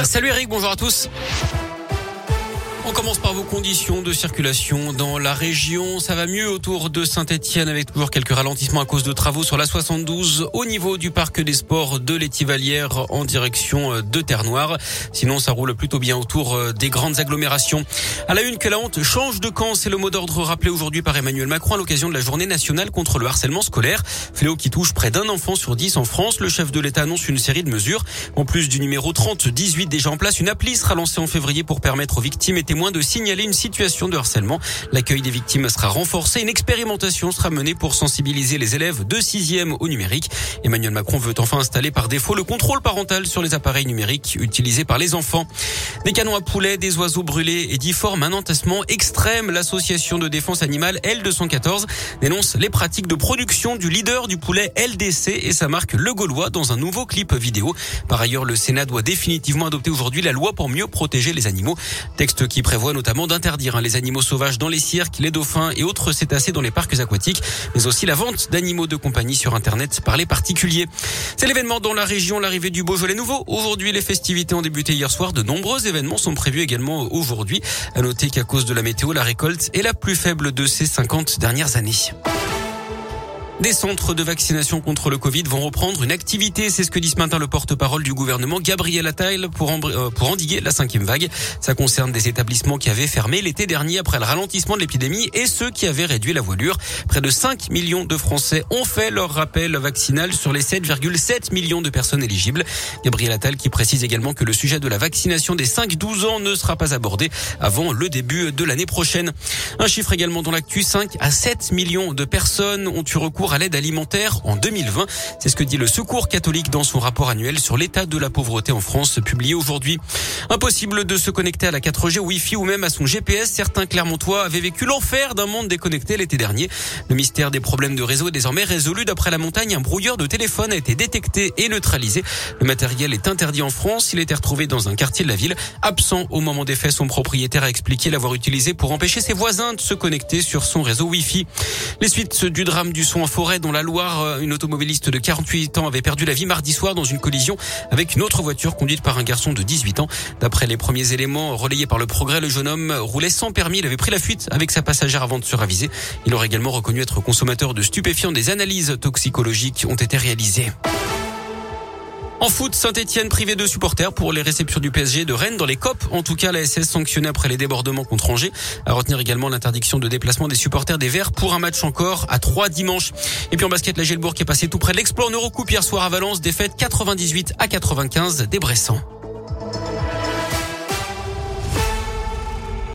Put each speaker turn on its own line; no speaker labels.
Salut Eric, bonjour à tous. On commence par vos conditions de circulation dans la région. Ça va mieux autour de Saint-Etienne avec toujours quelques ralentissements à cause de travaux sur la 72 au niveau du parc des sports de l'Étivalière en direction de Terre-Noire. Sinon, ça roule plutôt bien autour euh, des grandes agglomérations. À la une, que la honte change de camp. C'est le mot d'ordre rappelé aujourd'hui par Emmanuel Macron à l'occasion de la journée nationale contre le harcèlement scolaire. Fléau qui touche près d'un enfant sur dix en France. Le chef de l'État annonce une série de mesures. En plus du numéro 30, 18 déjà en place, une appli sera lancée en février pour permettre aux victimes et témoins de signaler une situation de harcèlement. L'accueil des victimes sera renforcé. Une expérimentation sera menée pour sensibiliser les élèves de 6e au numérique. Emmanuel Macron veut enfin installer par défaut le contrôle parental sur les appareils numériques utilisés par les enfants. Des canons à poulet, des oiseaux brûlés et difformes, un entassement extrême. L'association de défense animale L214 dénonce les pratiques de production du leader du poulet LDC et sa marque Le Gaulois dans un nouveau clip vidéo. Par ailleurs, le Sénat doit définitivement adopter aujourd'hui la loi pour mieux protéger les animaux. Texte qui prévoit notamment d'interdire hein, les animaux sauvages dans les cirques, les dauphins et autres cétacés dans les parcs aquatiques, mais aussi la vente d'animaux de compagnie sur Internet par les particuliers. C'est l'événement dans la région, l'arrivée du Beaujolais nouveau. Aujourd'hui, les festivités ont débuté hier soir. De nombreux événements sont prévus également aujourd'hui. À noter qu'à cause de la météo, la récolte est la plus faible de ces 50 dernières années. Des centres de vaccination contre le Covid vont reprendre une activité. C'est ce que dit ce matin le porte-parole du gouvernement, Gabriel Attal, pour, euh, pour endiguer la cinquième vague. Ça concerne des établissements qui avaient fermé l'été dernier après le ralentissement de l'épidémie et ceux qui avaient réduit la voilure. Près de 5 millions de Français ont fait leur rappel vaccinal sur les 7,7 millions de personnes éligibles. Gabriel Attal qui précise également que le sujet de la vaccination des 5-12 ans ne sera pas abordé avant le début de l'année prochaine. Un chiffre également dans l'actu, 5 à 7 millions de personnes ont eu recours à l'aide alimentaire en 2020. C'est ce que dit le Secours catholique dans son rapport annuel sur l'état de la pauvreté en France publié aujourd'hui. Impossible de se connecter à la 4G, Wi-Fi ou même à son GPS. Certains Clermontois avaient vécu l'enfer d'un monde déconnecté l'été dernier. Le mystère des problèmes de réseau est désormais résolu. D'après la montagne, un brouilleur de téléphone a été détecté et neutralisé. Le matériel est interdit en France. Il été retrouvé dans un quartier de la ville. Absent au moment des faits, son propriétaire a expliqué l'avoir utilisé pour empêcher ses voisins de se connecter sur son réseau Wi-Fi. Les suites du drame du son dans la Loire. Euh, une automobiliste de 48 ans avait perdu la vie mardi soir dans une collision avec une autre voiture conduite par un garçon de 18 ans. D'après les premiers éléments relayés par le progrès, le jeune homme roulait sans permis. Il avait pris la fuite avec sa passagère avant de se raviser. Il aurait également reconnu être consommateur de stupéfiants. Des analyses toxicologiques ont été réalisées. En foot, Saint-Etienne privé de supporters pour les réceptions du PSG de Rennes dans les COP. En tout cas, la SS sanctionnée après les débordements contre Angers. À retenir également l'interdiction de déplacement des supporters des Verts pour un match encore à 3 dimanches. Et puis en basket, la Gelbourg est passée tout près de l'exploit en Eurocoupe hier soir à Valence. Défaite 98 à 95 des Bressans.